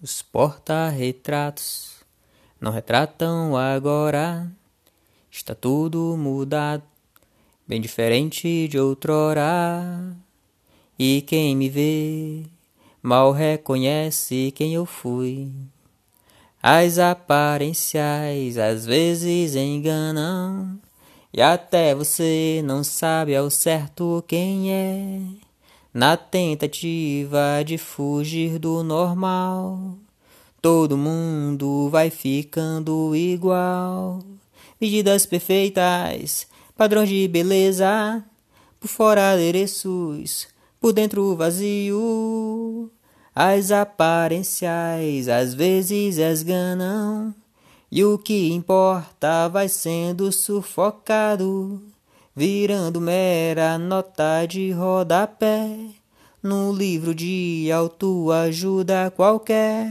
Os porta-retratos não retratam agora. Está tudo mudado, bem diferente de outrora. E quem me vê mal reconhece quem eu fui. As aparências às vezes enganam, e até você não sabe ao certo quem é na tentativa de fugir do normal. Todo mundo vai ficando igual. Medidas perfeitas, padrões de beleza, por fora adereços, por dentro vazio. As aparências às vezes esganam, e o que importa vai sendo sufocado virando mera nota de rodapé no livro de autoajuda qualquer.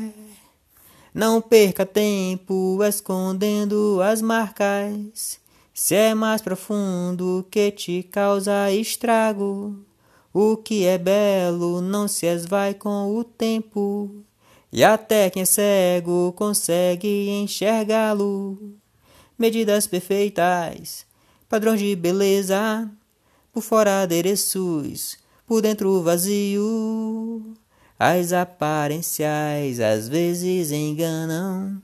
Não perca tempo escondendo as marcas, se é mais profundo que te causa estrago. O que é belo não se esvai com o tempo, e até quem é cego consegue enxergá-lo. Medidas perfeitas padrões de beleza, por fora adereços, por dentro vazio. As aparências às vezes enganam,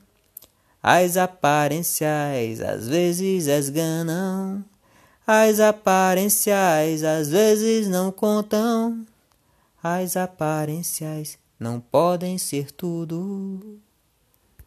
as aparências às vezes esganam, as aparências às vezes não contam, as aparências não podem ser tudo.